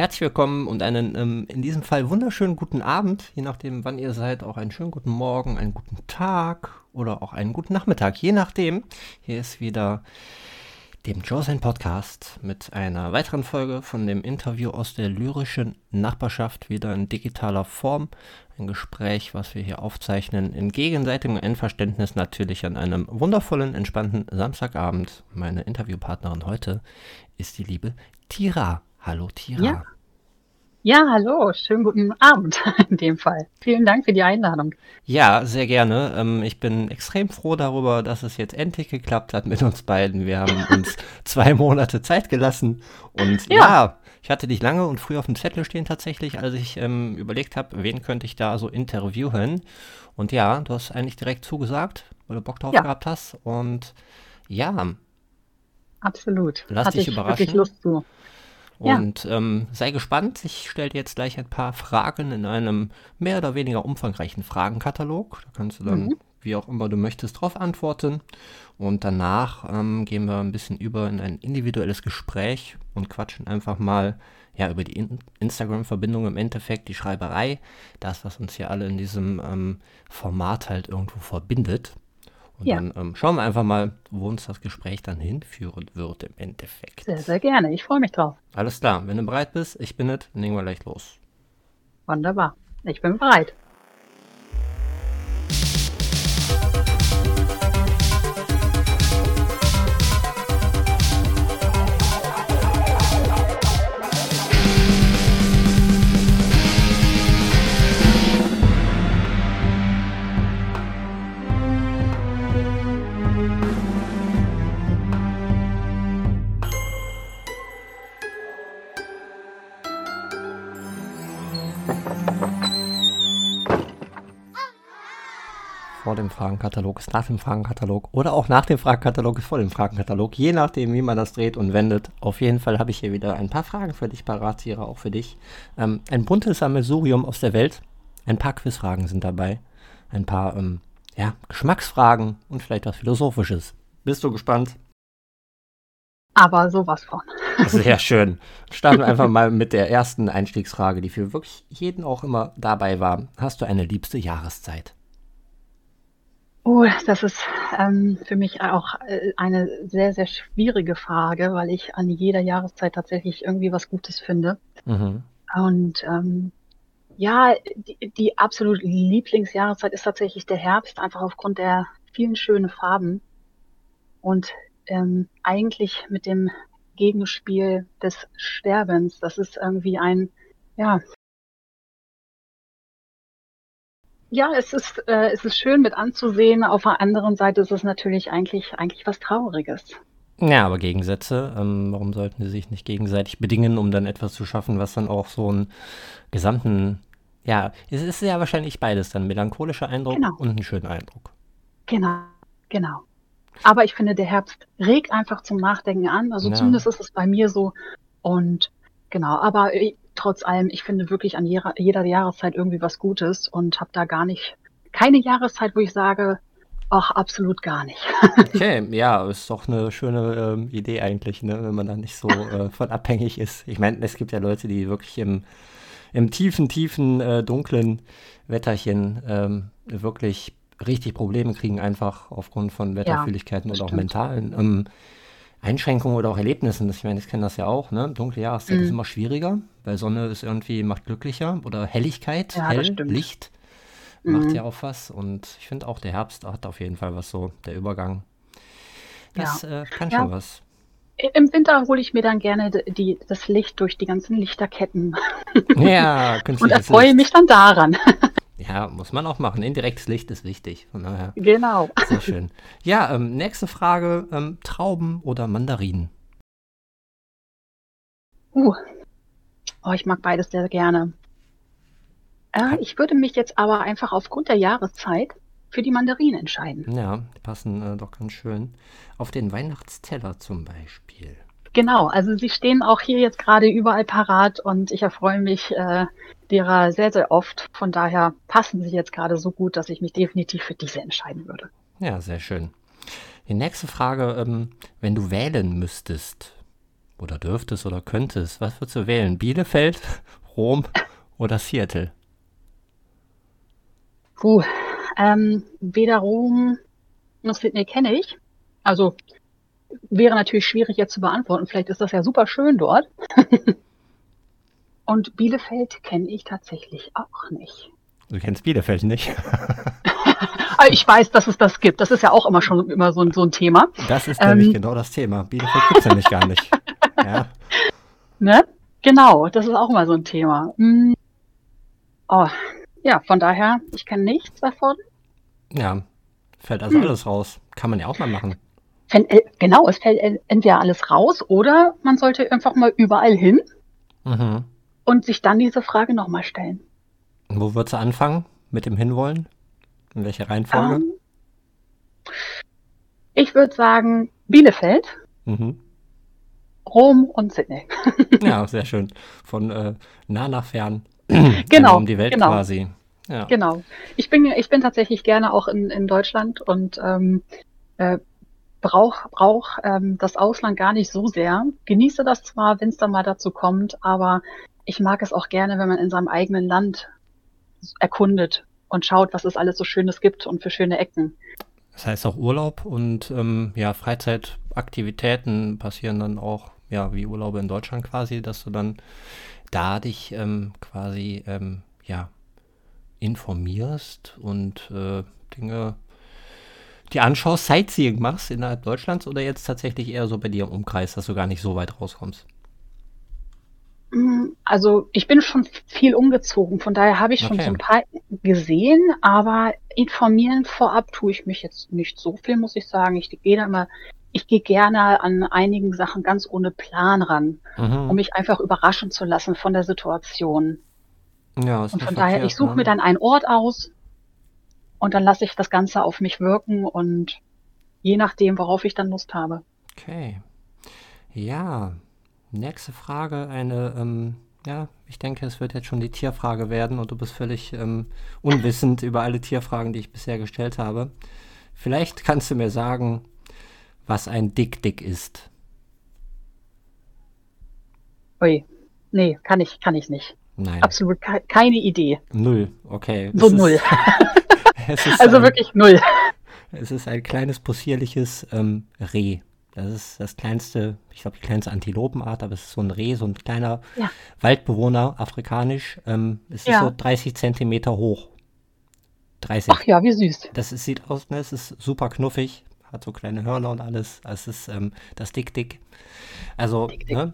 herzlich willkommen und einen ähm, in diesem Fall wunderschönen guten Abend, je nachdem, wann ihr seid, auch einen schönen guten Morgen, einen guten Tag oder auch einen guten Nachmittag, je nachdem. Hier ist wieder dem Josen Podcast mit einer weiteren Folge von dem Interview aus der lyrischen Nachbarschaft, wieder in digitaler Form. Ein Gespräch, was wir hier aufzeichnen, in gegenseitigem Einverständnis natürlich an einem wundervollen, entspannten Samstagabend. Meine Interviewpartnerin heute ist die liebe Tira. Hallo Tira. Ja. Ja, hallo, schönen guten Abend in dem Fall. Vielen Dank für die Einladung. Ja, sehr gerne. Ähm, ich bin extrem froh darüber, dass es jetzt endlich geklappt hat mit uns beiden. Wir haben uns zwei Monate Zeit gelassen und ja. ja. ich hatte dich lange und früh auf dem Zettel stehen tatsächlich, als ich ähm, überlegt habe, wen könnte ich da so interviewen. Und ja, du hast eigentlich direkt zugesagt, weil du Bock drauf ja. gehabt hast. Und ja. Absolut. Lass Hatte dich überraschen. Wirklich Lust zu. Und ja. ähm, sei gespannt, ich stelle dir jetzt gleich ein paar Fragen in einem mehr oder weniger umfangreichen Fragenkatalog. Da kannst du dann, mhm. wie auch immer du möchtest, drauf antworten. Und danach ähm, gehen wir ein bisschen über in ein individuelles Gespräch und quatschen einfach mal ja, über die in Instagram-Verbindung im Endeffekt, die Schreiberei, das, was uns hier alle in diesem ähm, Format halt irgendwo verbindet. Und ja. dann ähm, schauen wir einfach mal, wo uns das Gespräch dann hinführen wird im Endeffekt. Sehr, sehr gerne. Ich freue mich drauf. Alles klar. Wenn du bereit bist, ich bin es, dann legen wir gleich los. Wunderbar. Ich bin bereit. Dem Fragenkatalog ist nach dem Fragenkatalog oder auch nach dem Fragenkatalog ist vor dem Fragenkatalog, je nachdem, wie man das dreht und wendet. Auf jeden Fall habe ich hier wieder ein paar Fragen für dich parat, Tira, auch für dich. Ähm, ein buntes Sammelsurium aus der Welt. Ein paar Quizfragen sind dabei. Ein paar ähm, ja, Geschmacksfragen und vielleicht was Philosophisches. Bist du gespannt? Aber sowas von. Sehr schön. Starten wir einfach mal mit der ersten Einstiegsfrage, die für wirklich jeden auch immer dabei war. Hast du eine liebste Jahreszeit? Oh, das ist ähm, für mich auch äh, eine sehr, sehr schwierige Frage, weil ich an jeder Jahreszeit tatsächlich irgendwie was Gutes finde. Mhm. Und ähm, ja, die, die absolute Lieblingsjahreszeit ist tatsächlich der Herbst, einfach aufgrund der vielen schönen Farben und ähm, eigentlich mit dem Gegenspiel des Sterbens. Das ist irgendwie ein, ja, Ja, es ist, äh, es ist schön mit anzusehen. Auf der anderen Seite ist es natürlich eigentlich, eigentlich was Trauriges. Ja, aber Gegensätze, ähm, warum sollten sie sich nicht gegenseitig bedingen, um dann etwas zu schaffen, was dann auch so einen gesamten, ja, es ist ja wahrscheinlich beides, dann melancholischer Eindruck genau. und ein schöner Eindruck. Genau, genau. Aber ich finde, der Herbst regt einfach zum Nachdenken an. Also ja. zumindest ist es bei mir so. Und genau, aber trotz allem, ich finde wirklich an jeder, jeder Jahreszeit irgendwie was Gutes und habe da gar nicht, keine Jahreszeit, wo ich sage, ach, absolut gar nicht. okay, ja, ist doch eine schöne ähm, Idee eigentlich, ne, wenn man da nicht so äh, von abhängig ist. Ich meine, es gibt ja Leute, die wirklich im, im tiefen, tiefen, äh, dunklen Wetterchen ähm, wirklich richtig Probleme kriegen, einfach aufgrund von Wetterfühligkeiten ja, oder auch mentalen. Ähm, Einschränkungen oder auch Erlebnissen. Ich meine, ich kenne das ja auch, ne? Dunkle Jahreszeit mhm. ist immer schwieriger, weil Sonne ist irgendwie, macht glücklicher oder Helligkeit, ja, hell, Licht macht mhm. ja auch was. Und ich finde auch, der Herbst hat auf jeden Fall was so, der Übergang. Das ja. äh, kann ja. schon was. Im Winter hole ich mir dann gerne die, das Licht durch die ganzen Lichterketten. Ja, Und erfreue mich dann daran. Ja, muss man auch machen. Indirektes Licht ist wichtig. Von daher. Genau. Sehr schön. Ja, ähm, nächste Frage: ähm, Trauben oder Mandarinen? Uh. Oh, ich mag beides sehr gerne. Äh, ich würde mich jetzt aber einfach aufgrund der Jahreszeit für die Mandarinen entscheiden. Ja, die passen äh, doch ganz schön. Auf den Weihnachtsteller zum Beispiel. Genau, also sie stehen auch hier jetzt gerade überall parat und ich erfreue mich äh, derer sehr, sehr oft. Von daher passen sie jetzt gerade so gut, dass ich mich definitiv für diese entscheiden würde. Ja, sehr schön. Die nächste Frage, ähm, wenn du wählen müsstest, oder dürftest oder könntest, was würdest du wählen? Bielefeld, Rom oder Seattle? Puh, ähm, weder Rom noch Sydney kenne ich. Also wäre natürlich schwierig jetzt zu beantworten. Vielleicht ist das ja super schön dort. Und Bielefeld kenne ich tatsächlich auch nicht. Du kennst Bielefeld nicht? Ah, ich weiß, dass es das gibt. Das ist ja auch immer schon immer so, so ein Thema. Das ist nämlich ähm, genau das Thema. Bielefeld gibt es nämlich gar nicht. Ja. Ne? Genau, das ist auch immer so ein Thema. Hm. Oh, ja, von daher, ich kenne nichts davon. Ja, fällt also hm. alles raus. Kann man ja auch mal machen. Äh, genau, es fällt entweder alles raus oder man sollte einfach mal überall hin mhm. Und sich dann diese Frage nochmal stellen. Wo würdest du anfangen mit dem Hinwollen? In welcher Reihenfolge? Um, ähm, ich würde sagen Bielefeld, mhm. Rom und Sydney. ja, sehr schön. Von äh, nah nach fern. genau. Um die Welt genau. quasi. Ja. Genau. Ich bin, ich bin tatsächlich gerne auch in, in Deutschland und ähm, äh, brauche brauch, ähm, das Ausland gar nicht so sehr. Genieße das zwar, wenn es dann mal dazu kommt, aber ich mag es auch gerne, wenn man in seinem eigenen Land erkundet und schaut, was es alles so Schönes gibt und für schöne Ecken. Das heißt auch Urlaub und ähm, ja, Freizeitaktivitäten passieren dann auch, ja, wie Urlaube in Deutschland quasi, dass du dann da dich ähm, quasi, ähm, ja, informierst und äh, Dinge die anschaust, Sightseeing machst innerhalb Deutschlands oder jetzt tatsächlich eher so bei dir im Umkreis, dass du gar nicht so weit rauskommst? Also ich bin schon viel umgezogen, von daher habe ich schon okay. so ein paar gesehen, aber informieren vorab tue ich mich jetzt nicht so viel, muss ich sagen. Ich gehe da immer, ich gehe gerne an einigen Sachen ganz ohne Plan ran, mhm. um mich einfach überraschen zu lassen von der Situation. Ja, und von daher, ich suche ne? mir dann einen Ort aus und dann lasse ich das Ganze auf mich wirken und je nachdem, worauf ich dann Lust habe. Okay. Ja, nächste Frage, eine, ähm, ja, ich denke, es wird jetzt schon die Tierfrage werden und du bist völlig ähm, unwissend über alle Tierfragen, die ich bisher gestellt habe. Vielleicht kannst du mir sagen, was ein Dick-Dick ist. Ui, nee, kann ich, kann ich nicht. Nein. Absolut ke keine Idee. Null, okay. So null. also ein, wirklich null. Es ist ein kleines, possierliches ähm, Reh. Das ist das kleinste, ich glaube, die kleinste Antilopenart, aber es ist so ein Reh, so ein kleiner ja. Waldbewohner, afrikanisch. Ähm, es ja. ist so 30 Zentimeter hoch. 30. Ach ja, wie süß. Das ist, sieht aus, ne? Es ist super knuffig, hat so kleine Hörner und alles. Es ist ähm, das Dick-Dick. Also, Dick, Dick. Ne?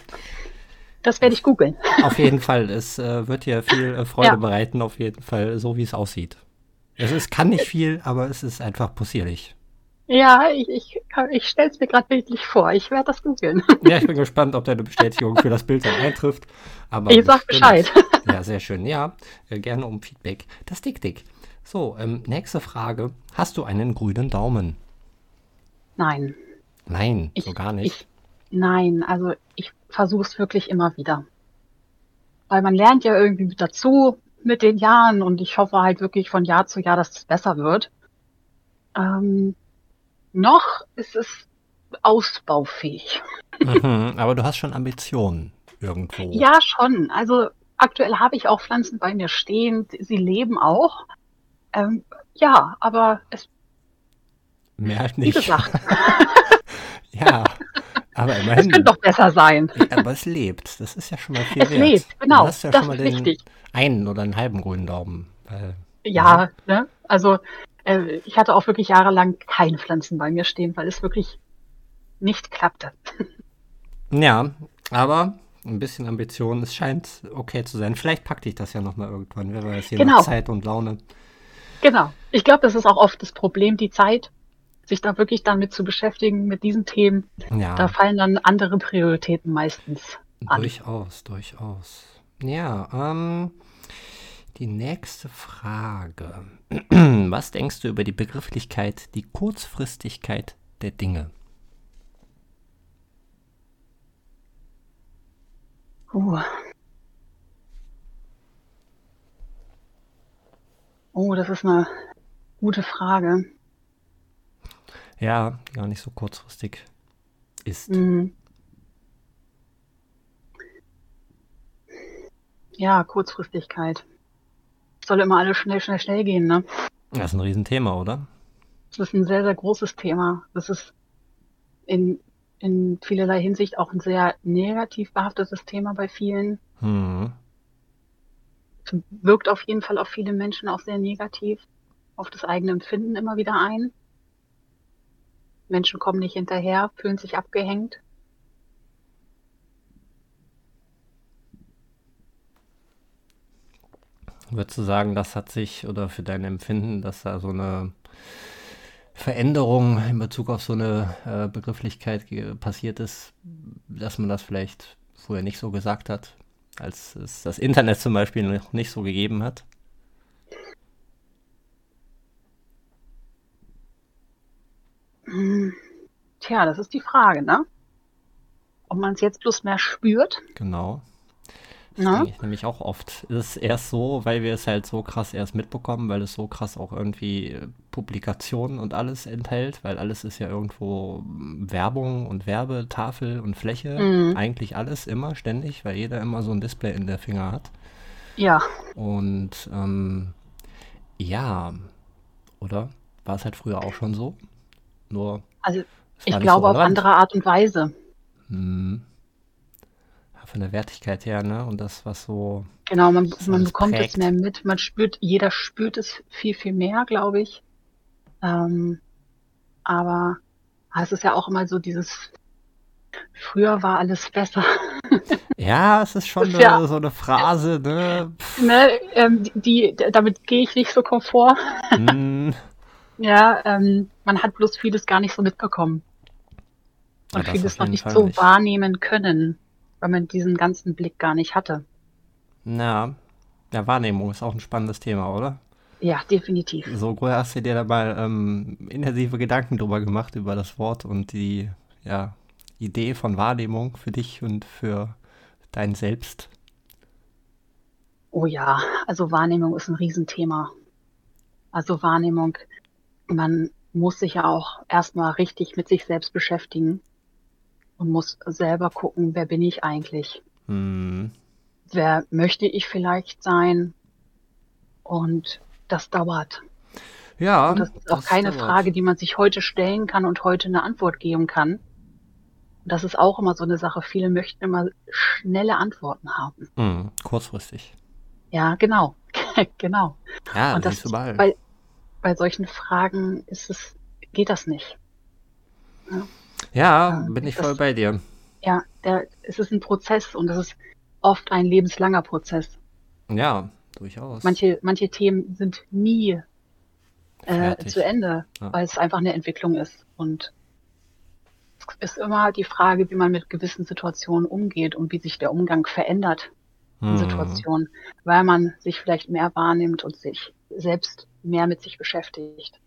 Das werde ich googeln. Auf jeden Fall. Es äh, wird dir viel äh, Freude ja. bereiten, auf jeden Fall, so wie es aussieht. Es ist, kann nicht viel, aber es ist einfach possierlich. Ja, ich, ich, ich stelle es mir gerade bildlich vor. Ich werde das googeln. Ja, ich bin gespannt, ob deine Bestätigung für das Bild dann eintrifft. Aber ich sag Bescheid. Ja, sehr schön. Ja, äh, gerne um Feedback. Das Dick-Dick. So, ähm, nächste Frage. Hast du einen grünen Daumen? Nein. Nein, ich, so gar nicht. Ich, nein, also ich versuche es wirklich immer wieder. Weil man lernt ja irgendwie dazu mit den Jahren und ich hoffe halt wirklich von Jahr zu Jahr, dass es besser wird. Ähm, noch ist es ausbaufähig. Mhm, aber du hast schon Ambitionen irgendwo. Ja, schon. Also aktuell habe ich auch Pflanzen bei mir stehen. Sie leben auch. Ähm, ja, aber es. Mehr halt nicht. Wie gesagt. ja. Aber immerhin. Es könnte doch besser sein. Aber es lebt. Das ist ja schon mal viel es wert. Es lebt, genau. Du hast ja das schon mal den wichtig. einen oder einen halben grünen Daumen. Weil, ja, ja, ne? Also äh, ich hatte auch wirklich jahrelang keine Pflanzen bei mir stehen, weil es wirklich nicht klappte. Ja, aber ein bisschen Ambition, es scheint okay zu sein. Vielleicht packt dich das ja nochmal irgendwann, wer weiß, je genau. nach Zeit und Laune. Genau. Ich glaube, das ist auch oft das Problem, die Zeit sich da wirklich damit zu beschäftigen, mit diesen Themen. Ja. Da fallen dann andere Prioritäten meistens an. Durchaus, durchaus. Ja, ähm, die nächste Frage. Was denkst du über die Begrifflichkeit, die Kurzfristigkeit der Dinge? Uh. Oh, das ist eine gute Frage ja, gar nicht so kurzfristig ist. Mhm. Ja, Kurzfristigkeit. Soll immer alles schnell, schnell, schnell gehen, ne? Das ist ein Riesenthema, oder? Das ist ein sehr, sehr großes Thema. Das ist in, in vielerlei Hinsicht auch ein sehr negativ behaftetes Thema bei vielen. Hm. Wirkt auf jeden Fall auf viele Menschen auch sehr negativ, auf das eigene Empfinden immer wieder ein. Menschen kommen nicht hinterher, fühlen sich abgehängt. Würdest du sagen, das hat sich oder für dein Empfinden, dass da so eine Veränderung in Bezug auf so eine äh, Begrifflichkeit passiert ist, dass man das vielleicht vorher nicht so gesagt hat, als es das Internet zum Beispiel noch nicht so gegeben hat? Hm. Tja, das ist die Frage, ne? Ob man es jetzt bloß mehr spürt. Genau. Das ne? denke ich nämlich auch oft. Es ist erst so, weil wir es halt so krass erst mitbekommen, weil es so krass auch irgendwie äh, Publikationen und alles enthält, weil alles ist ja irgendwo hm, Werbung und Werbetafel und Fläche. Mhm. Eigentlich alles immer, ständig, weil jeder immer so ein Display in der Finger hat. Ja. Und ähm, ja, oder? War es halt früher auch schon so? Nur. Also ich glaube so auf andere Art und Weise. Hm von der Wertigkeit her, ne? Und das, was so. Genau, man, man bekommt prägt. es mehr mit. Man spürt, jeder spürt es viel, viel mehr, glaube ich. Ähm, aber es ist ja auch immer so dieses, früher war alles besser. Ja, es ist schon ist eine, ja, so eine Phrase, ne? ne ähm, die, damit gehe ich nicht so komfort. Mm. ja, ähm, man hat bloß vieles gar nicht so mitbekommen. Und ja, vieles noch nicht Fall so nicht. wahrnehmen können weil man diesen ganzen Blick gar nicht hatte. Na, ja, Wahrnehmung ist auch ein spannendes Thema, oder? Ja, definitiv. So hast du dir da mal ähm, intensive Gedanken drüber gemacht, über das Wort und die ja, Idee von Wahrnehmung für dich und für dein Selbst? Oh ja, also Wahrnehmung ist ein Riesenthema. Also Wahrnehmung, man muss sich ja auch erstmal richtig mit sich selbst beschäftigen und muss selber gucken, wer bin ich eigentlich? Hm. Wer möchte ich vielleicht sein? Und das dauert. Ja. Und das ist auch das keine dauert. Frage, die man sich heute stellen kann und heute eine Antwort geben kann. Das ist auch immer so eine Sache. Viele möchten immer schnelle Antworten haben. Hm, kurzfristig. Ja, genau. genau. Ja, und das, bei, bei solchen Fragen ist es, geht das nicht. Ja. Ja, äh, bin ich voll bei dir. Ja, der, es ist ein Prozess und es ist oft ein lebenslanger Prozess. Ja, durchaus. Manche, manche Themen sind nie äh, zu Ende, ja. weil es einfach eine Entwicklung ist. Und es ist immer die Frage, wie man mit gewissen Situationen umgeht und wie sich der Umgang verändert in hm. Situationen, weil man sich vielleicht mehr wahrnimmt und sich selbst mehr mit sich beschäftigt.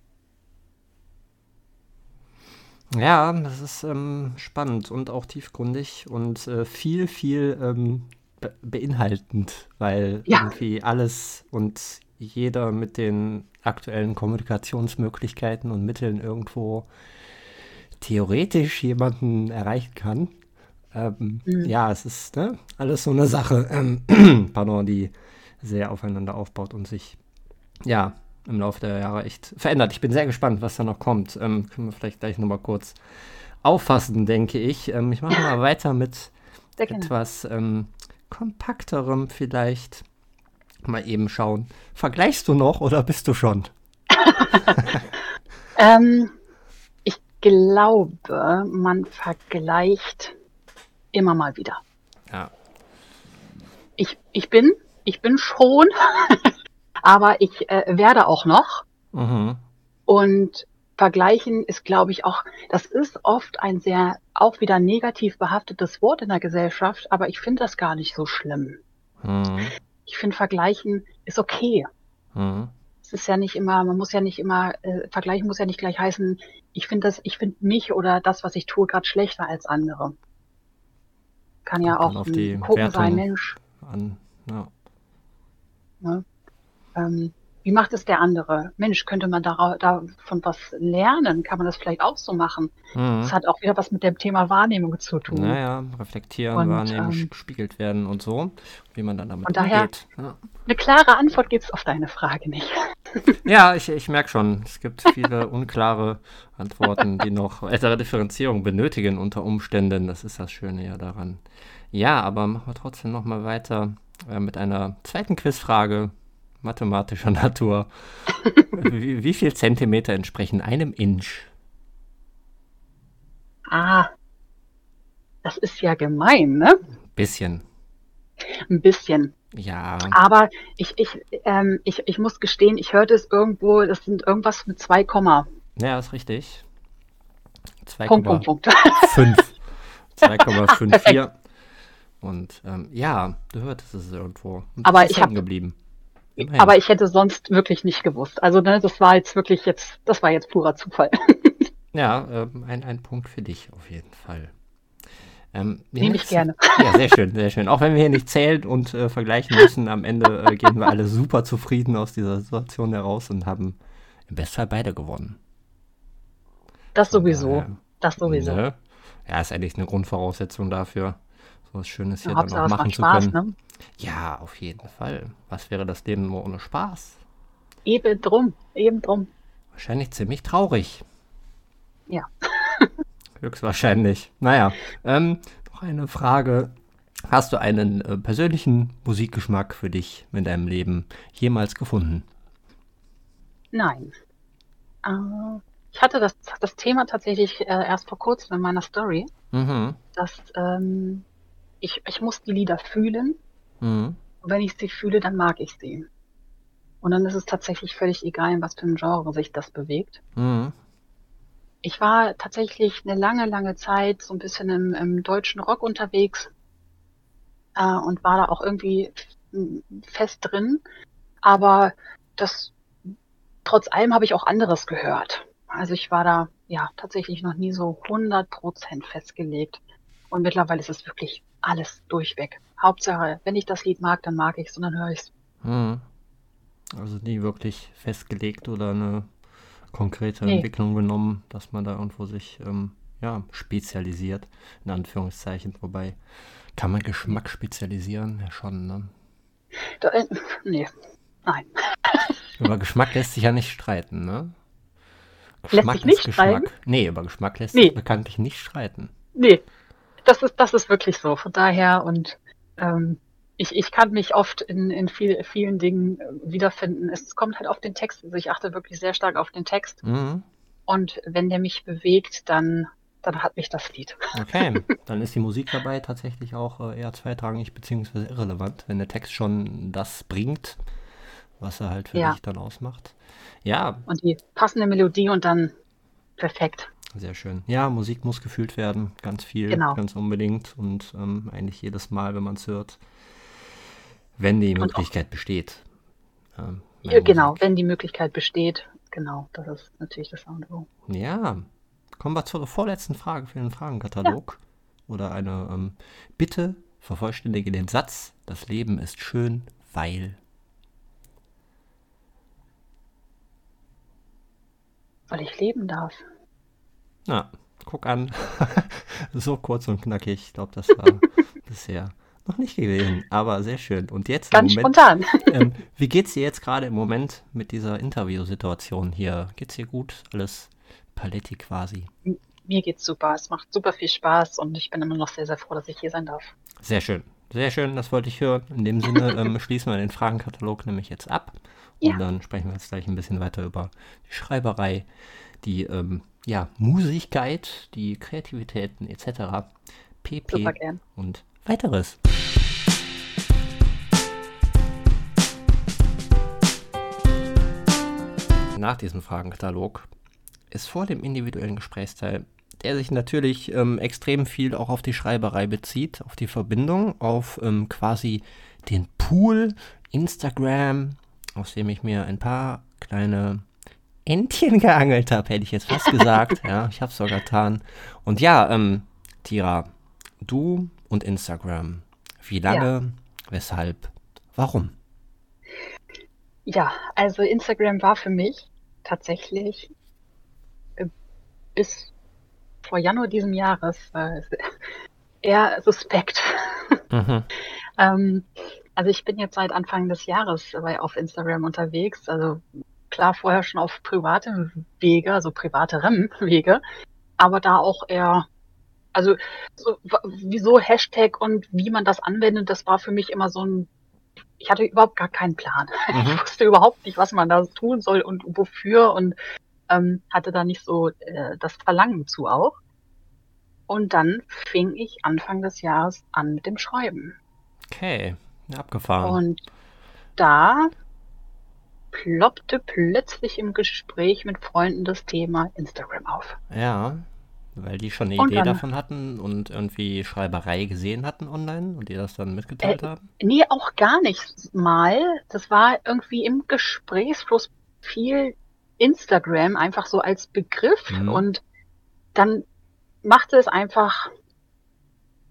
Ja, das ist ähm, spannend und auch tiefgründig und äh, viel, viel ähm, be beinhaltend, weil ja. irgendwie alles und jeder mit den aktuellen Kommunikationsmöglichkeiten und Mitteln irgendwo theoretisch jemanden erreichen kann. Ähm, mhm. Ja, es ist ne, alles so eine Sache, ähm, pardon, die sehr aufeinander aufbaut und sich ja im Laufe der Jahre echt verändert. Ich bin sehr gespannt, was da noch kommt. Ähm, können wir vielleicht gleich nochmal kurz auffassen, denke ich. Ähm, ich mache mal weiter mit etwas ähm, kompakterem vielleicht. Mal eben schauen. Vergleichst du noch oder bist du schon? ähm, ich glaube, man vergleicht immer mal wieder. Ja. Ich, ich bin, ich bin schon aber ich äh, werde auch noch. Mhm. Und vergleichen ist, glaube ich, auch, das ist oft ein sehr, auch wieder negativ behaftetes Wort in der Gesellschaft, aber ich finde das gar nicht so schlimm. Mhm. Ich finde, vergleichen ist okay. Mhm. Es ist ja nicht immer, man muss ja nicht immer, äh, vergleichen muss ja nicht gleich heißen, ich finde das, ich finde mich oder das, was ich tue, gerade schlechter als andere. Kann ja auch ein Gucken sein, Mensch. An, ja. Ne? Ähm, wie macht es der andere? Mensch, könnte man davon was lernen? Kann man das vielleicht auch so machen? Mhm. Das hat auch wieder was mit dem Thema Wahrnehmung zu tun. Naja, reflektieren, und, wahrnehmen, ähm, gespiegelt werden und so, wie man dann damit von daher, umgeht. Ja. Eine klare Antwort gibt es auf deine Frage nicht. ja, ich, ich merke schon, es gibt viele unklare Antworten, die noch weitere Differenzierung benötigen unter Umständen. Das ist das Schöne ja daran. Ja, aber machen wir trotzdem nochmal weiter äh, mit einer zweiten Quizfrage mathematischer Natur. wie, wie viel Zentimeter entsprechen einem Inch? Ah, das ist ja gemein, ne? Bisschen. Ein bisschen. Ja. Aber ich, ich, ähm, ich, ich muss gestehen, ich hörte es irgendwo, das sind irgendwas mit 2, ja, ist richtig. 2, Punkt, Punkt, Punkt. 2,54. Und ähm, ja, du hörtest es irgendwo. Und Aber ich habe geblieben. Immerhin. Aber ich hätte sonst wirklich nicht gewusst. Also ne, das war jetzt wirklich jetzt, das war jetzt purer Zufall. ja, ähm, ein, ein Punkt für dich auf jeden Fall. Ähm, Nehme ich gerne. Ja, sehr schön, sehr schön. Auch wenn wir hier nicht zählen und äh, vergleichen müssen, am Ende äh, gehen wir alle super zufrieden aus dieser Situation heraus und haben im Bestfall beide gewonnen. Das sowieso. das sowieso. Ne? Ja, ist eigentlich eine Grundvoraussetzung dafür, so was Schönes hier ja, dann auch machen zu Spaß, können. Ne? Ja, auf jeden Fall. Was wäre das Leben nur ohne Spaß? Eben drum, eben drum. Wahrscheinlich ziemlich traurig. Ja. Höchstwahrscheinlich. Naja, ähm, noch eine Frage. Hast du einen äh, persönlichen Musikgeschmack für dich in deinem Leben jemals gefunden? Nein. Äh, ich hatte das, das Thema tatsächlich äh, erst vor kurzem in meiner Story, mhm. dass ähm, ich, ich muss die Lieder fühlen Mhm. Und wenn ich sie fühle, dann mag ich sie. Und dann ist es tatsächlich völlig egal, in was für ein Genre sich das bewegt. Mhm. Ich war tatsächlich eine lange, lange Zeit so ein bisschen im, im deutschen Rock unterwegs äh, und war da auch irgendwie fest drin. Aber das, trotz allem habe ich auch anderes gehört. Also ich war da ja tatsächlich noch nie so 100% festgelegt. Und mittlerweile ist es wirklich alles durchweg. Hauptsache, wenn ich das Lied mag, dann mag ich es und dann höre ich es. Hm. Also nie wirklich festgelegt oder eine konkrete nee. Entwicklung genommen, dass man da irgendwo sich ähm, ja, spezialisiert, in Anführungszeichen. Wobei, kann man Geschmack spezialisieren? Ja, schon, ne? Da, äh, nee, nein. über Geschmack lässt sich ja nicht streiten, ne? Geschmack lässt sich nicht Geschmack. Streiten? Nee, über Geschmack lässt nee. sich bekanntlich nicht streiten. Nee, das ist, das ist wirklich so. Von daher und ähm, ich, ich kann mich oft in, in viel, vielen Dingen äh, wiederfinden. Es kommt halt auf den Text. Also ich achte wirklich sehr stark auf den Text. Mhm. Und wenn der mich bewegt, dann, dann hat mich das Lied. Okay, dann ist die Musik dabei tatsächlich auch äh, eher zweitrangig bzw. irrelevant, wenn der Text schon das bringt, was er halt für ja. dich dann ausmacht. Ja. Und die passende Melodie und dann perfekt. Sehr schön. Ja, Musik muss gefühlt werden, ganz viel, genau. ganz unbedingt und ähm, eigentlich jedes Mal, wenn man es hört, wenn die Möglichkeit besteht. Ähm, ja, genau, wenn die Möglichkeit besteht, genau, das ist natürlich das andere. Ja, kommen wir zur vorletzten Frage für den Fragenkatalog. Ja. Oder eine ähm, Bitte vervollständige den Satz, das Leben ist schön, weil. Weil ich leben darf. Na, guck an. so kurz und knackig. Ich glaube, das war bisher noch nicht gewesen, aber sehr schön. Und jetzt Ganz Moment, spontan. ähm, wie geht's dir jetzt gerade im Moment mit dieser Interviewsituation hier? Geht's dir gut? Alles Paletti quasi? Mir geht's super. Es macht super viel Spaß und ich bin immer noch sehr, sehr froh, dass ich hier sein darf. Sehr schön. Sehr schön, das wollte ich hören. In dem Sinne ähm, schließen wir den Fragenkatalog nämlich jetzt ab. Und ja. dann sprechen wir jetzt gleich ein bisschen weiter über die Schreiberei, die ähm, ja, Musigkeit, die Kreativitäten etc. pp. und weiteres. Nach diesem Fragenkatalog ist vor dem individuellen Gesprächsteil, der sich natürlich ähm, extrem viel auch auf die Schreiberei bezieht, auf die Verbindung, auf ähm, quasi den Pool Instagram, aus dem ich mir ein paar kleine Entchen geangelt habe, hätte ich jetzt fast gesagt. ja, ich habe es sogar getan. Und ja, ähm, Tira, du und Instagram. Wie lange, ja. weshalb, warum? Ja, also Instagram war für mich tatsächlich äh, bis vor Januar diesem Jahres äh, eher suspekt. Mhm. ähm, also ich bin jetzt seit Anfang des Jahres auf Instagram unterwegs. Also klar vorher schon auf privatem Wege, also privaterem Wege, aber da auch eher, also so, wieso Hashtag und wie man das anwendet, das war für mich immer so ein, ich hatte überhaupt gar keinen Plan. Mhm. Ich wusste überhaupt nicht, was man da tun soll und wofür und ähm, hatte da nicht so äh, das Verlangen zu auch. Und dann fing ich Anfang des Jahres an mit dem Schreiben. Okay, abgefahren. Und da ploppte plötzlich im Gespräch mit Freunden das Thema Instagram auf. Ja, weil die schon eine und Idee dann, davon hatten und irgendwie Schreiberei gesehen hatten online und die das dann mitgeteilt äh, haben? Nee, auch gar nicht mal. Das war irgendwie im Gesprächsfluss viel Instagram einfach so als Begriff mhm. und dann machte es einfach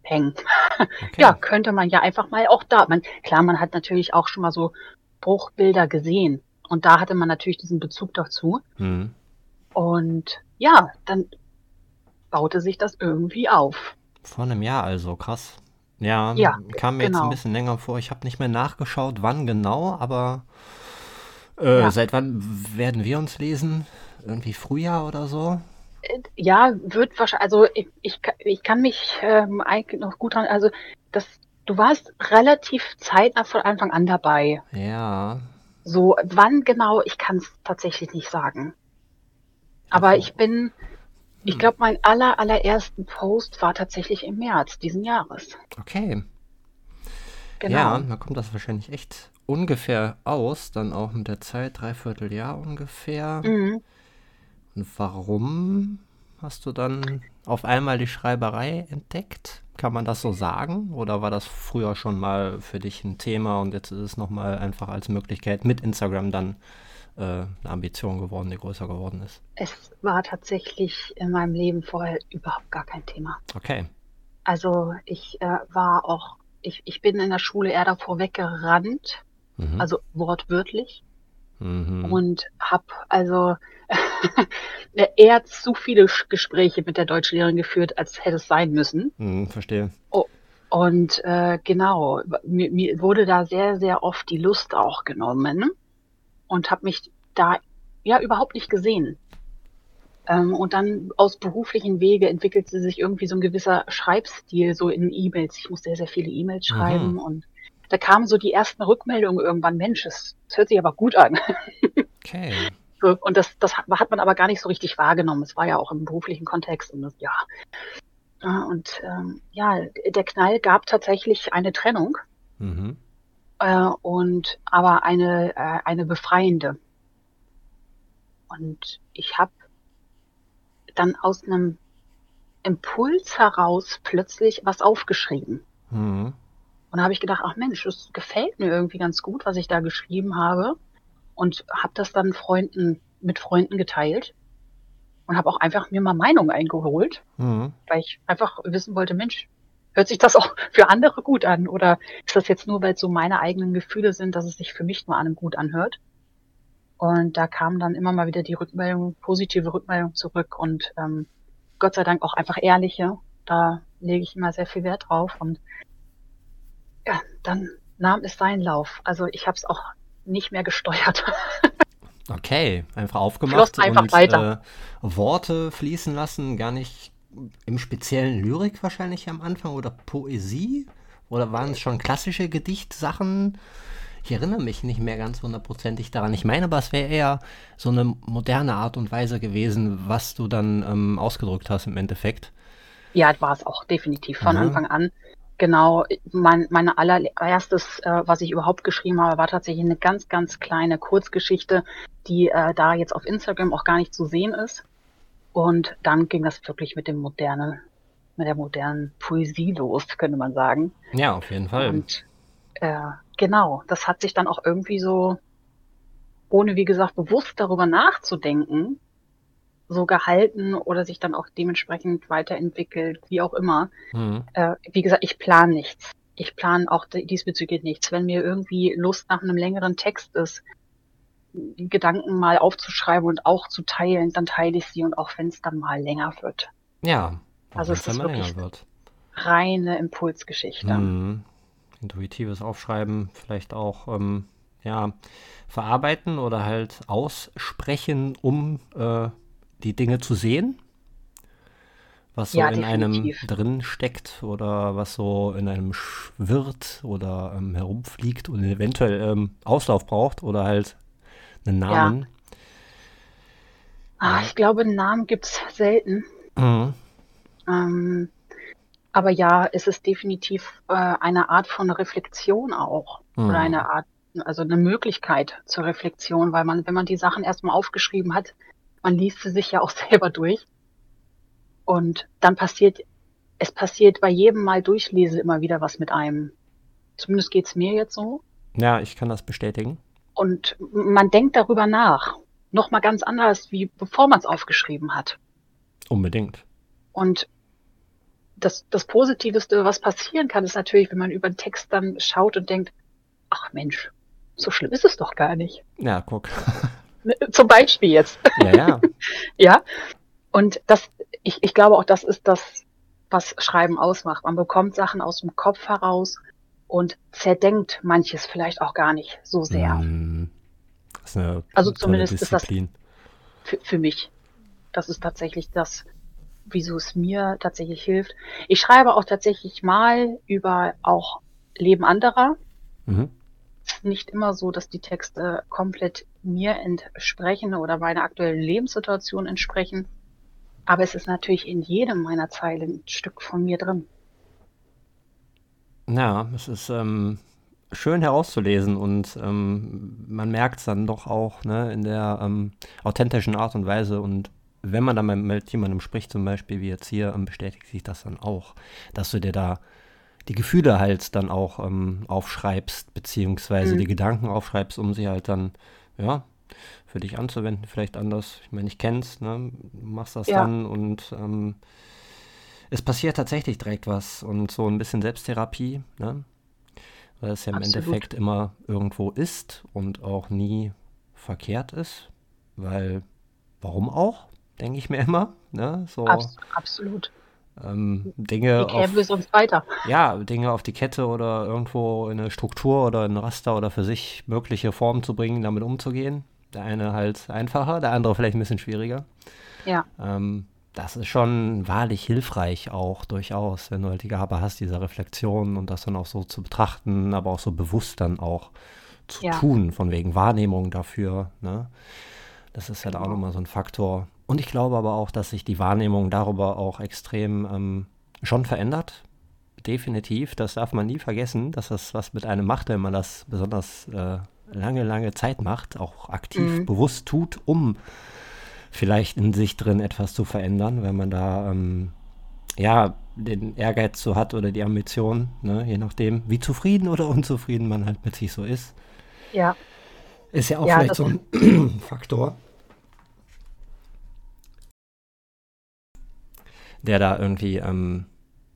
hängen. Okay. Ja, könnte man ja einfach mal auch da. Man, klar, man hat natürlich auch schon mal so Bruchbilder gesehen. Und da hatte man natürlich diesen Bezug dazu. Mhm. Und ja, dann baute sich das irgendwie auf. Vor einem Jahr also, krass. Ja, ja kam mir genau. jetzt ein genau. bisschen länger vor. Ich habe nicht mehr nachgeschaut, wann genau, aber äh, ja. seit wann werden wir uns lesen? Irgendwie Frühjahr oder so? ja, wird wahrscheinlich, also ich, ich, ich kann mich ähm, eigentlich noch gut dran, also das, du warst relativ zeitnah von Anfang an dabei. Ja. So, wann genau, ich kann es tatsächlich nicht sagen. Aber ich bin, ich hm. glaube, mein aller, allerersten Post war tatsächlich im März diesen Jahres. Okay. Genau. Ja, da kommt das wahrscheinlich echt ungefähr aus, dann auch mit der Zeit, dreiviertel Jahr ungefähr. Mhm. Und warum hast du dann auf einmal die Schreiberei entdeckt? Kann man das so sagen? Oder war das früher schon mal für dich ein Thema und jetzt ist es nochmal einfach als Möglichkeit mit Instagram dann äh, eine Ambition geworden, die größer geworden ist? Es war tatsächlich in meinem Leben vorher überhaupt gar kein Thema. Okay. Also ich äh, war auch, ich, ich bin in der Schule eher davor weggerannt, mhm. also wortwörtlich. Mhm. Und habe also eher zu viele Gespräche mit der Deutschlehrerin geführt, als hätte es sein müssen. Mhm, verstehe. Oh, und äh, genau, mir, mir, wurde da sehr, sehr oft die Lust auch genommen und habe mich da ja überhaupt nicht gesehen. Ähm, und dann aus beruflichen Wege entwickelte sich irgendwie so ein gewisser Schreibstil so in E-Mails. Ich musste sehr, sehr viele E-Mails schreiben mhm. und da kamen so die ersten Rückmeldungen irgendwann, Mensch, das, das hört sich aber gut an. Okay. Und das, das hat man aber gar nicht so richtig wahrgenommen. Es war ja auch im beruflichen Kontext und das, ja. Und ähm, ja, der Knall gab tatsächlich eine Trennung. Mhm. Äh, und aber eine, äh, eine befreiende. Und ich habe dann aus einem Impuls heraus plötzlich was aufgeschrieben. Mhm. Und da habe ich gedacht, ach Mensch, das gefällt mir irgendwie ganz gut, was ich da geschrieben habe. Und habe das dann Freunden, mit Freunden geteilt. Und habe auch einfach mir mal Meinung eingeholt, mhm. weil ich einfach wissen wollte, Mensch, hört sich das auch für andere gut an? Oder ist das jetzt nur, weil es so meine eigenen Gefühle sind, dass es sich für mich nur an einem gut anhört? Und da kam dann immer mal wieder die Rückmeldung, positive Rückmeldung zurück und ähm, Gott sei Dank auch einfach ehrliche. Da lege ich immer sehr viel Wert drauf. Und ja, dann nahm es seinen Lauf. Also ich habe es auch nicht mehr gesteuert. okay, einfach aufgemacht einfach und weiter. Äh, Worte fließen lassen, gar nicht im speziellen Lyrik wahrscheinlich am Anfang oder Poesie? Oder waren es schon klassische Gedichtsachen? Ich erinnere mich nicht mehr ganz hundertprozentig daran. Ich meine aber, es wäre eher so eine moderne Art und Weise gewesen, was du dann ähm, ausgedrückt hast im Endeffekt. Ja, war es auch definitiv von mhm. Anfang an. Genau, mein, meine allererstes, äh, was ich überhaupt geschrieben habe, war tatsächlich eine ganz, ganz kleine Kurzgeschichte, die äh, da jetzt auf Instagram auch gar nicht zu sehen ist. Und dann ging das wirklich mit dem modernen, mit der modernen Poesie los, könnte man sagen. Ja, auf jeden Fall. Und äh, genau, das hat sich dann auch irgendwie so, ohne wie gesagt bewusst darüber nachzudenken, so gehalten oder sich dann auch dementsprechend weiterentwickelt, wie auch immer. Mhm. Äh, wie gesagt, ich plane nichts. Ich plane auch diesbezüglich nichts. Wenn mir irgendwie Lust nach einem längeren Text ist, Gedanken mal aufzuschreiben und auch zu teilen, dann teile ich sie und auch wenn es dann mal länger wird. Ja, also es ist wirklich reine Impulsgeschichte. Mhm. Intuitives Aufschreiben, vielleicht auch ähm, ja, verarbeiten oder halt aussprechen, um äh, die Dinge zu sehen was so ja, in einem drin steckt oder was so in einem schwirrt oder ähm, herumfliegt und eventuell ähm, Auslauf braucht oder halt einen Namen. Ja. Ach, ich glaube, einen Namen gibt es selten. Mhm. Ähm, aber ja, es ist definitiv äh, eine Art von Reflexion auch. Mhm. Oder eine Art, also eine Möglichkeit zur Reflexion, weil man, wenn man die Sachen erstmal aufgeschrieben hat, man liest sie sich ja auch selber durch. Und dann passiert, es passiert bei jedem Mal Durchlesen immer wieder was mit einem. Zumindest geht es mir jetzt so. Ja, ich kann das bestätigen. Und man denkt darüber nach. Nochmal ganz anders, wie bevor man es aufgeschrieben hat. Unbedingt. Und das, das Positivste, was passieren kann, ist natürlich, wenn man über den Text dann schaut und denkt, ach Mensch, so schlimm ist es doch gar nicht. Ja, guck. Zum Beispiel jetzt. Ja, ja. ja. Und das, ich, ich glaube auch, das ist das, was Schreiben ausmacht. Man bekommt Sachen aus dem Kopf heraus und zerdenkt manches vielleicht auch gar nicht so sehr. Mm, also zumindest ist das für, für mich. Das ist tatsächlich das, wieso es mir tatsächlich hilft. Ich schreibe auch tatsächlich mal über auch Leben anderer. Mhm. Nicht immer so, dass die Texte komplett mir entsprechen oder meiner aktuellen Lebenssituation entsprechen. Aber es ist natürlich in jedem meiner Zeilen ein Stück von mir drin. Ja, es ist ähm, schön herauszulesen und ähm, man merkt es dann doch auch ne, in der ähm, authentischen Art und Weise. Und wenn man dann mit jemandem spricht, zum Beispiel wie jetzt hier, ähm, bestätigt sich das dann auch, dass du dir da die Gefühle halt dann auch ähm, aufschreibst, beziehungsweise mhm. die Gedanken aufschreibst, um sie halt dann, ja, für dich anzuwenden, vielleicht anders. Ich meine, ich kenn's, ne? Du machst das ja. dann und ähm, es passiert tatsächlich direkt was und so ein bisschen Selbsttherapie, ne? Weil es ja im Absolut. Endeffekt immer irgendwo ist und auch nie verkehrt ist. Weil, warum auch, denke ich mir immer. Ne? So, Abs absolut. Ähm, Dinge kämen wir sonst weiter? Ja, Dinge auf die Kette oder irgendwo in eine Struktur oder in ein Raster oder für sich mögliche Formen zu bringen, damit umzugehen. Der eine halt einfacher, der andere vielleicht ein bisschen schwieriger. Ja. Ähm, das ist schon wahrlich hilfreich auch durchaus, wenn du halt die Gabe hast, diese Reflexion und das dann auch so zu betrachten, aber auch so bewusst dann auch zu ja. tun, von wegen Wahrnehmung dafür. Ne? Das ist halt genau. auch nochmal so ein Faktor. Und ich glaube aber auch, dass sich die Wahrnehmung darüber auch extrem ähm, schon verändert. Definitiv, das darf man nie vergessen, dass das was mit einem macht, wenn man das besonders äh, lange, lange Zeit macht, auch aktiv mhm. bewusst tut, um vielleicht in sich drin etwas zu verändern, wenn man da ähm, ja den Ehrgeiz so hat oder die Ambition, ne, je nachdem, wie zufrieden oder unzufrieden man halt mit sich so ist. Ja. Ist ja auch ja, vielleicht so ein Faktor, der da irgendwie ähm,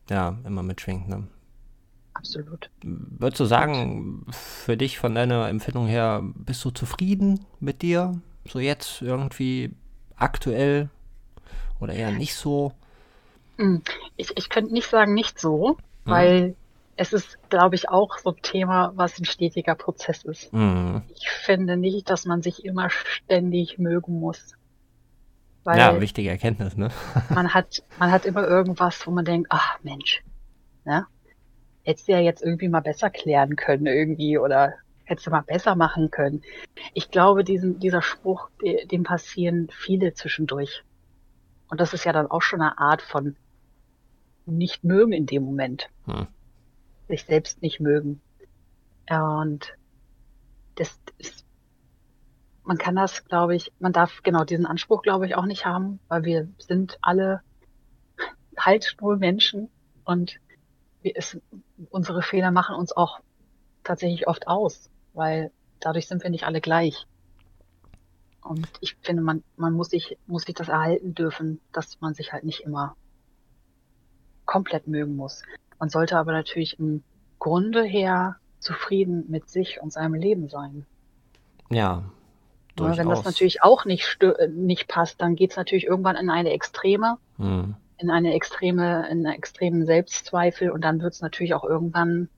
ja immer mitschwingt. Ne? Absolut. Würdest du sagen, für dich von deiner Empfindung her, bist du zufrieden mit dir? So jetzt irgendwie aktuell oder eher nicht so? Hm, ich, ich könnte nicht sagen, nicht so, mhm. weil es ist, glaube ich, auch so ein Thema, was ein stetiger Prozess ist. Mhm. Ich finde nicht, dass man sich immer ständig mögen muss. Ja, wichtige Erkenntnis, ne? man hat, man hat immer irgendwas, wo man denkt, ach Mensch, ne? hättest du ja jetzt irgendwie mal besser klären können irgendwie oder hättest du mal besser machen können. Ich glaube, diesen, dieser Spruch, dem passieren viele zwischendurch. Und das ist ja dann auch schon eine Art von nicht mögen in dem Moment. Hm. Sich selbst nicht mögen. Und das ist, man kann das, glaube ich, man darf genau diesen Anspruch, glaube ich, auch nicht haben, weil wir sind alle halt nur Menschen und es, unsere Fehler machen uns auch tatsächlich oft aus, weil dadurch sind wir nicht alle gleich. Und ich finde, man, man muss sich, muss sich das erhalten dürfen, dass man sich halt nicht immer komplett mögen muss. Man sollte aber natürlich im Grunde her zufrieden mit sich und seinem Leben sein. Ja, Durchaus. Wenn das natürlich auch nicht, nicht passt, dann geht es natürlich irgendwann in eine Extreme, hm. in eine extreme, in einen extremen Selbstzweifel und dann wird es natürlich auch irgendwann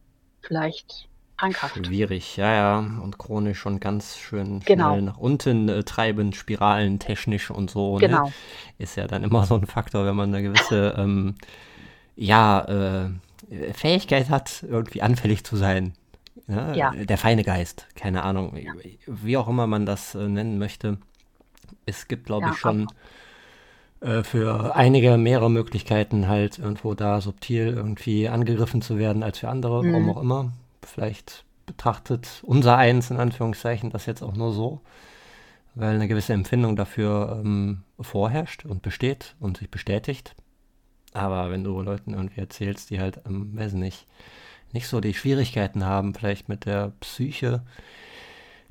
vielleicht krankhaft. Schwierig, ja, ja. Und chronisch und ganz schön genau. schnell nach unten äh, treiben, Spiralen technisch und so. Ne? Genau. Ne? Ist ja dann immer so ein Faktor, wenn man eine gewisse, ähm, ja, äh, Fähigkeit hat, irgendwie anfällig zu sein Ne? Ja. Der feine Geist, keine Ahnung, ja. wie auch immer man das äh, nennen möchte. Es gibt, glaube ja, ich, schon äh, für einige mehrere Möglichkeiten, halt irgendwo da subtil irgendwie angegriffen zu werden als für andere, mhm. warum auch immer. Vielleicht betrachtet unser Eins in Anführungszeichen das jetzt auch nur so, weil eine gewisse Empfindung dafür ähm, vorherrscht und besteht und sich bestätigt. Aber wenn du Leuten irgendwie erzählst, die halt, ähm, weiß nicht, nicht so die Schwierigkeiten haben, vielleicht mit der Psyche,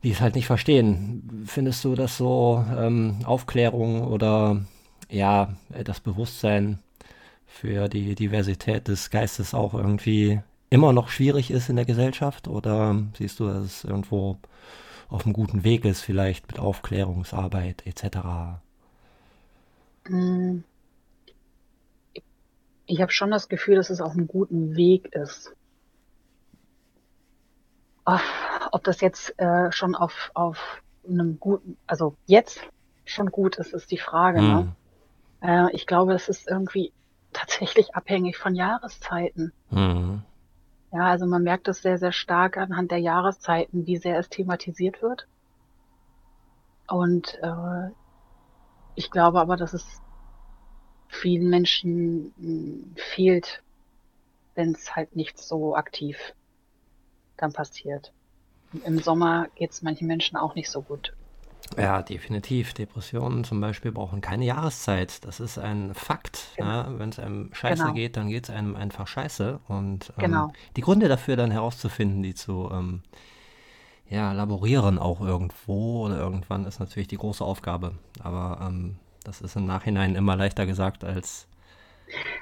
die es halt nicht verstehen. Findest du, dass so ähm, Aufklärung oder ja, das Bewusstsein für die Diversität des Geistes auch irgendwie immer noch schwierig ist in der Gesellschaft? Oder siehst du, dass es irgendwo auf einem guten Weg ist, vielleicht mit Aufklärungsarbeit etc.? Hm. Ich habe schon das Gefühl, dass es auf einem guten Weg ist. Ob das jetzt äh, schon auf, auf einem guten, also jetzt schon gut ist, ist die Frage. Mhm. Ne? Hm. Äh, ich glaube, es ist irgendwie tatsächlich abhängig von Jahreszeiten. Mhm. Ja, also man merkt es sehr, sehr stark anhand der Jahreszeiten, wie sehr es thematisiert wird. Und äh, ich glaube aber, dass es vielen Menschen mh, hm, fehlt, wenn es halt nicht so aktiv dann passiert. Im Sommer geht es manchen Menschen auch nicht so gut. Ja, definitiv. Depressionen zum Beispiel brauchen keine Jahreszeit. Das ist ein Fakt. Genau. Ja, Wenn es einem scheiße genau. geht, dann geht es einem einfach scheiße. Und ähm, genau. die Gründe dafür dann herauszufinden, die zu ähm, ja, laborieren auch irgendwo oder irgendwann, ist natürlich die große Aufgabe. Aber ähm, das ist im Nachhinein immer leichter gesagt als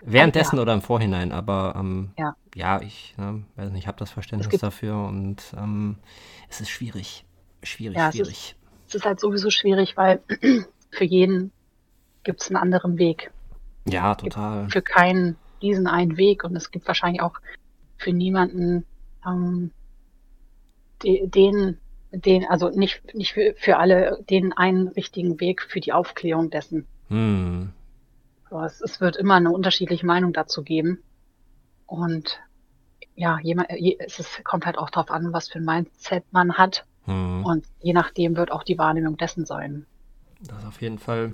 Währenddessen ja. oder im Vorhinein, aber ähm, ja. ja, ich ne, weiß nicht, ich habe das Verständnis dafür und ähm, es ist schwierig. Schwierig, ja, schwierig. Es ist, es ist halt sowieso schwierig, weil für jeden gibt es einen anderen Weg. Ja, total. Für keinen diesen einen Weg und es gibt wahrscheinlich auch für niemanden ähm, den, den, also nicht, nicht für, für alle den einen richtigen Weg für die Aufklärung dessen. Hm. Es, es wird immer eine unterschiedliche Meinung dazu geben. Und ja, jemand, es ist, kommt halt auch darauf an, was für ein Mindset man hat. Mhm. Und je nachdem wird auch die Wahrnehmung dessen sein. Das ist auf jeden Fall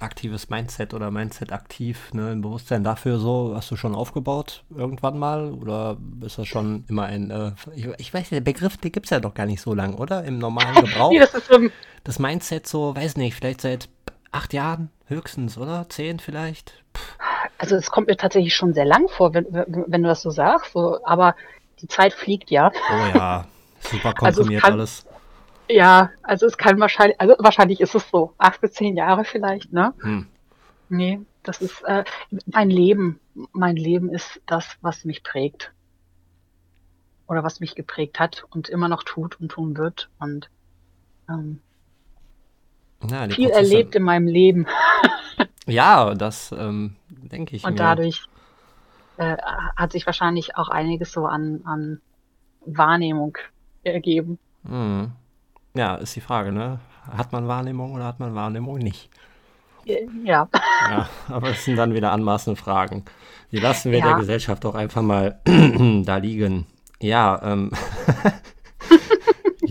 aktives Mindset oder Mindset aktiv, ne, ein Bewusstsein dafür so, hast du schon aufgebaut irgendwann mal? Oder ist das schon immer ein, äh, ich, ich, weiß nicht, der Begriff, den gibt es ja doch gar nicht so lange, oder? Im normalen Gebrauch. nee, das, ist, um, das Mindset so, weiß nicht, vielleicht seit acht Jahren höchstens, oder? Zehn vielleicht? Pff. Also es kommt mir tatsächlich schon sehr lang vor, wenn, wenn du das so sagst. So, aber die Zeit fliegt ja. Oh ja, super also komprimiert also kann, alles. Ja, also es kann wahrscheinlich, also wahrscheinlich ist es so, acht bis zehn Jahre vielleicht, ne? Hm. Nee, das ist äh, mein Leben. Mein Leben ist das, was mich prägt. Oder was mich geprägt hat und immer noch tut und tun wird. Und ähm, ja, viel Prozesse. erlebt in meinem Leben. ja, das ähm, denke ich. Und mir. dadurch äh, hat sich wahrscheinlich auch einiges so an, an Wahrnehmung ergeben. Hm. Ja, ist die Frage, ne? Hat man Wahrnehmung oder hat man Wahrnehmung nicht? Ja. Ja, aber es sind dann wieder anmaßende Fragen. Die lassen wir ja. der Gesellschaft auch einfach mal da liegen. Ja, ähm,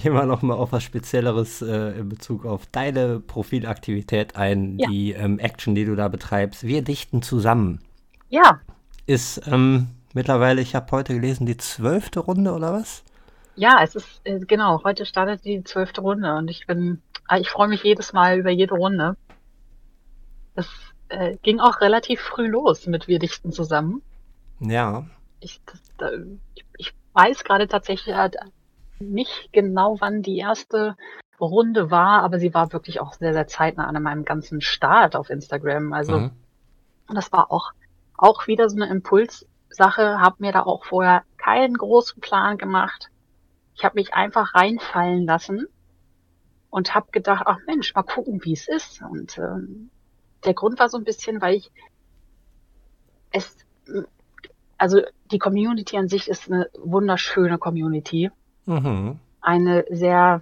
gehen wir nochmal auf was Spezielleres äh, in Bezug auf deine Profilaktivität ein, ja. die ähm, Action, die du da betreibst. Wir dichten zusammen. Ja. Ist ähm, mittlerweile, ich habe heute gelesen, die zwölfte Runde oder was? Ja, es ist, äh, genau, heute startet die zwölfte Runde und ich bin, äh, ich freue mich jedes Mal über jede Runde. Es äh, ging auch relativ früh los mit Wir dichten zusammen. Ja. Ich, das, ich, ich weiß gerade tatsächlich, äh, nicht genau, wann die erste Runde war, aber sie war wirklich auch sehr, sehr zeitnah an meinem ganzen Start auf Instagram. Also, mhm. das war auch, auch wieder so eine Impulssache, habe mir da auch vorher keinen großen Plan gemacht. Ich habe mich einfach reinfallen lassen und habe gedacht, ach Mensch, mal gucken, wie es ist. Und ähm, der Grund war so ein bisschen, weil ich es, also die Community an sich ist eine wunderschöne Community. Mhm. Eine sehr,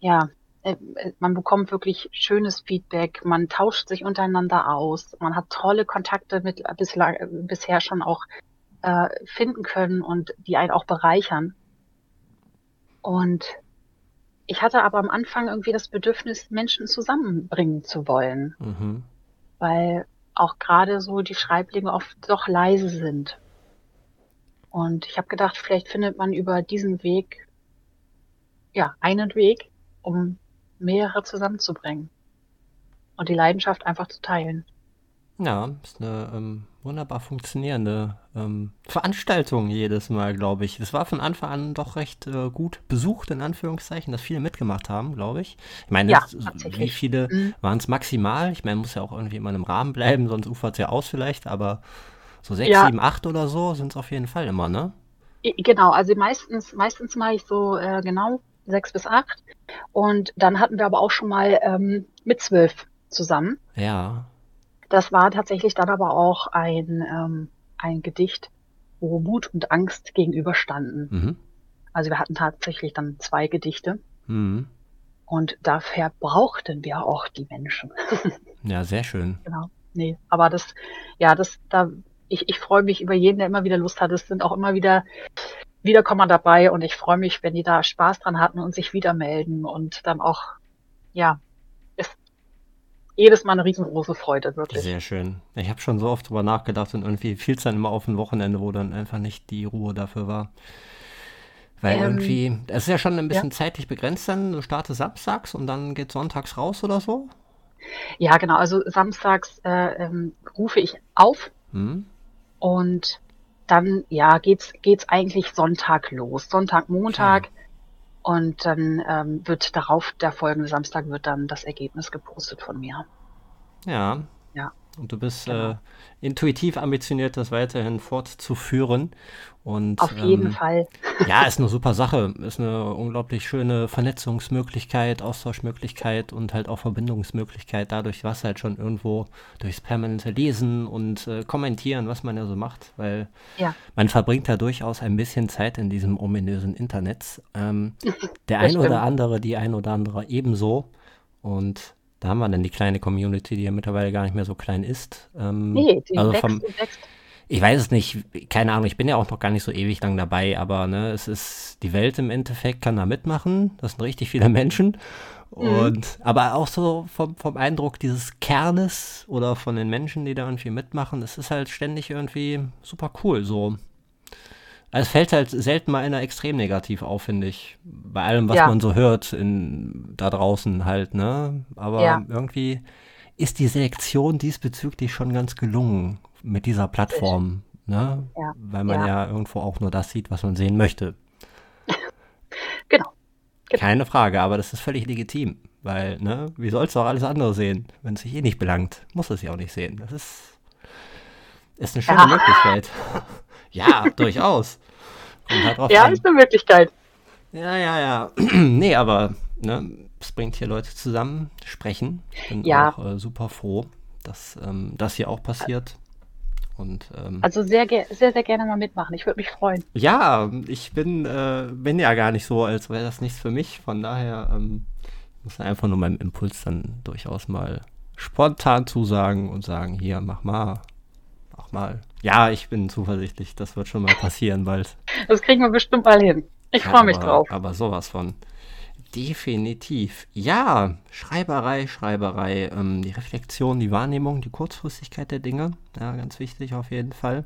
ja, äh, man bekommt wirklich schönes Feedback, man tauscht sich untereinander aus, man hat tolle Kontakte mit bislang, bisher schon auch äh, finden können und die einen auch bereichern. Und ich hatte aber am Anfang irgendwie das Bedürfnis, Menschen zusammenbringen zu wollen. Mhm. Weil auch gerade so die Schreiblinge oft doch leise sind. Und ich habe gedacht, vielleicht findet man über diesen Weg, ja, einen Weg, um mehrere zusammenzubringen und die Leidenschaft einfach zu teilen. Ja, ist eine ähm, wunderbar funktionierende ähm, Veranstaltung jedes Mal, glaube ich. Das war von Anfang an doch recht äh, gut besucht, in Anführungszeichen, dass viele mitgemacht haben, glaube ich. Ich meine, ja, wie viele mhm. waren es maximal? Ich meine, muss ja auch irgendwie immer im Rahmen bleiben, sonst ufert es ja aus vielleicht, aber so sechs, ja. sieben, acht oder so sind es auf jeden Fall immer, ne? Genau, also meistens, meistens mache ich so äh, genau sechs bis acht. Und dann hatten wir aber auch schon mal ähm, mit zwölf zusammen. Ja. Das war tatsächlich dann aber auch ein, ähm, ein Gedicht, wo Mut und Angst gegenüberstanden. Mhm. Also wir hatten tatsächlich dann zwei Gedichte. Mhm. Und dafür brauchten wir auch die Menschen. ja, sehr schön. Genau. Nee, aber das, ja, das, da, ich, ich freue mich über jeden, der immer wieder Lust hat. Es sind auch immer wieder Wiederkommer dabei und ich freue mich, wenn die da Spaß dran hatten und sich wieder melden und dann auch, ja, jedes Mal eine riesengroße Freude, wirklich. Sehr schön. Ich habe schon so oft drüber nachgedacht und irgendwie fiel es dann immer auf ein Wochenende, wo dann einfach nicht die Ruhe dafür war. Weil ähm, irgendwie, es ist ja schon ein bisschen ja. zeitlich begrenzt dann, du startest samstags und dann geht sonntags raus oder so? Ja, genau. Also samstags äh, ähm, rufe ich auf hm. und dann ja geht's geht's eigentlich Sonntag los. Sonntag, Montag. Okay. Und dann ähm, wird darauf, der folgende Samstag, wird dann das Ergebnis gepostet von mir. Ja. Und du bist genau. äh, intuitiv ambitioniert, das weiterhin fortzuführen. Und, Auf jeden ähm, Fall. Ja, ist eine super Sache. Ist eine unglaublich schöne Vernetzungsmöglichkeit, Austauschmöglichkeit und halt auch Verbindungsmöglichkeit. Dadurch, was halt schon irgendwo durchs permanente Lesen und äh, Kommentieren, was man ja so macht. Weil ja. man verbringt da durchaus ein bisschen Zeit in diesem ominösen Internet. Ähm, der ein oder andere, die ein oder andere ebenso. Und da haben wir dann die kleine Community, die ja mittlerweile gar nicht mehr so klein ist. Ähm, nee, die also wächst vom, wächst. Ich weiß es nicht, keine Ahnung, ich bin ja auch noch gar nicht so ewig lang dabei, aber ne, es ist, die Welt im Endeffekt kann da mitmachen. Das sind richtig viele Menschen. Mhm. Und, mhm. aber auch so vom, vom Eindruck dieses Kernes oder von den Menschen, die da irgendwie mitmachen, es ist halt ständig irgendwie super cool. So, also es fällt halt selten mal einer extrem negativ auf, finde ich. Bei allem, was ja. man so hört in, da draußen halt, ne? Aber ja. irgendwie ist die Selektion diesbezüglich schon ganz gelungen mit dieser Plattform, ne? Ja. Weil man ja. irgendwo auch nur das sieht, was man sehen möchte. genau. genau. Keine Frage, aber das ist völlig legitim. Weil, ne, wie sollst du auch alles andere sehen? Wenn es sich eh nicht belangt, muss es ja auch nicht sehen. Das ist, ist eine schöne Möglichkeit. Ja, durchaus. Halt ja, an. ist eine Möglichkeit. Ja, ja, ja. nee, aber ne, es bringt hier Leute zusammen, sprechen. Ich bin ja. auch äh, super froh, dass ähm, das hier auch passiert. Und, ähm, also sehr, sehr, sehr gerne mal mitmachen. Ich würde mich freuen. Ja, ich bin, äh, bin ja gar nicht so, als wäre das nichts für mich. Von daher ähm, muss einfach nur meinem Impuls dann durchaus mal spontan zusagen und sagen, hier, mach mal, mach mal. Ja, ich bin zuversichtlich, das wird schon mal passieren bald. Das kriegen wir bestimmt mal hin. Ich ja, freue mich drauf. Aber sowas von. Definitiv. Ja, Schreiberei, Schreiberei, ähm, die Reflexion, die Wahrnehmung, die Kurzfristigkeit der Dinge. Ja, ganz wichtig auf jeden Fall.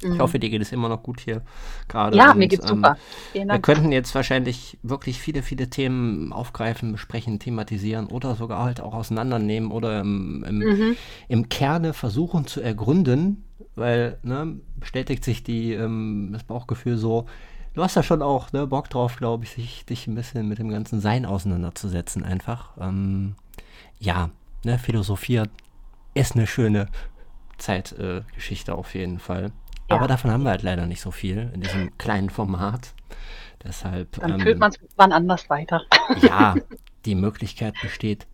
Ich mhm. hoffe, dir geht es immer noch gut hier gerade. Ja, und, mir geht's ähm, super. Vielen Dank. Wir könnten jetzt wahrscheinlich wirklich viele, viele Themen aufgreifen, besprechen, thematisieren oder sogar halt auch auseinandernehmen oder im, im, mhm. im Kerne versuchen zu ergründen, weil, ne, bestätigt sich die, ähm, das Bauchgefühl so, du hast da schon auch ne, Bock drauf, glaube ich, sich, dich ein bisschen mit dem ganzen Sein auseinanderzusetzen einfach. Ähm, ja, ne, philosophiert ist eine schöne Zeitgeschichte äh, auf jeden Fall. Ja. Aber davon haben wir halt leider nicht so viel in diesem kleinen Format. Deshalb. Dann ähm, fühlt man es wann anders weiter. Ja, die Möglichkeit besteht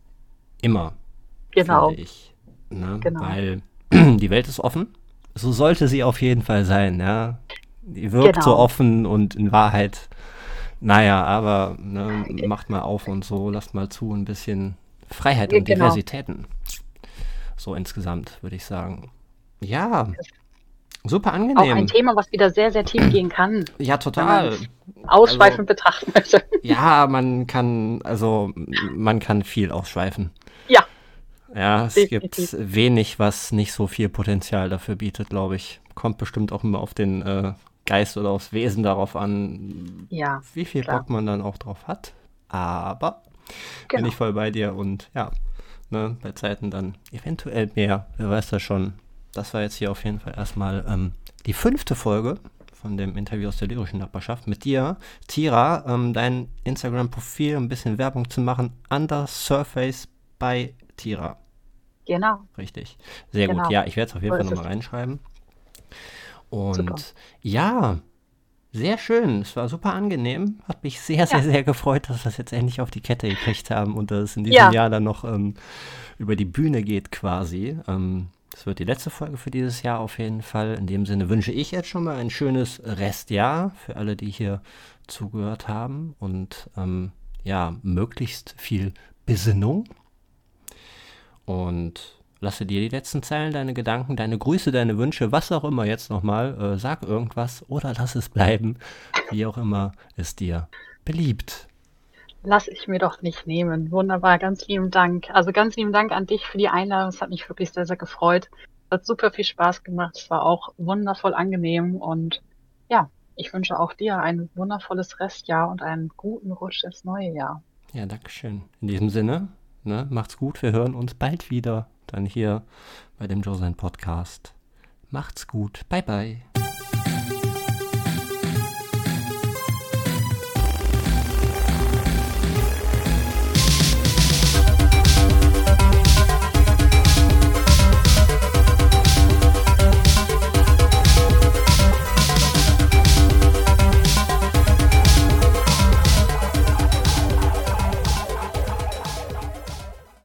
immer. Genau. Ich, ne? genau. Weil die Welt ist offen. So sollte sie auf jeden Fall sein, ja. Die wirkt genau. so offen und in Wahrheit, naja, aber ne, macht mal auf und so, lasst mal zu, ein bisschen Freiheit und genau. Diversitäten. So insgesamt, würde ich sagen. Ja, super angenehm. Auch ein Thema, was wieder sehr, sehr tief gehen kann. Ja, total. Ausschweifend also, betrachten möchte. Ja, man kann, also man kann viel ausschweifen. Ja. Es Definitiv. gibt wenig, was nicht so viel Potenzial dafür bietet, glaube ich. Kommt bestimmt auch immer auf den äh, Geist oder aufs Wesen darauf an, ja, wie viel klar. Bock man dann auch drauf hat. Aber genau. bin ich voll bei dir und ja, ne, bei Zeiten dann eventuell mehr, wer weiß das schon. Das war jetzt hier auf jeden Fall erstmal ähm, die fünfte Folge von dem Interview aus der lyrischen Nachbarschaft mit dir, Tira, ähm, dein Instagram-Profil, ein bisschen Werbung zu machen, Under Surface bei Tira. Genau. Richtig. Sehr genau. gut. Ja, ich werde es auf jeden so Fall nochmal reinschreiben. Und super. ja, sehr schön. Es war super angenehm. Hat mich sehr, sehr, ja. sehr gefreut, dass wir das jetzt endlich auf die Kette gekriegt haben und dass es in diesem ja. Jahr dann noch ähm, über die Bühne geht quasi. Ähm, das wird die letzte Folge für dieses Jahr auf jeden Fall. In dem Sinne wünsche ich jetzt schon mal ein schönes Restjahr für alle, die hier zugehört haben und ähm, ja, möglichst viel Besinnung und lasse dir die letzten Zeilen, deine Gedanken, deine Grüße, deine Wünsche, was auch immer jetzt nochmal, äh, sag irgendwas oder lass es bleiben, wie auch immer es dir beliebt. Lass ich mir doch nicht nehmen. Wunderbar, ganz lieben Dank. Also ganz lieben Dank an dich für die Einladung. Es hat mich wirklich sehr, sehr gefreut. Es hat super viel Spaß gemacht. Es war auch wundervoll angenehm und ja, ich wünsche auch dir ein wundervolles Restjahr und einen guten Rutsch ins neue Jahr. Ja, Dankeschön. In diesem Sinne, Ne? Macht's gut, wir hören uns bald wieder. Dann hier bei dem Josen Podcast. Macht's gut. Bye bye.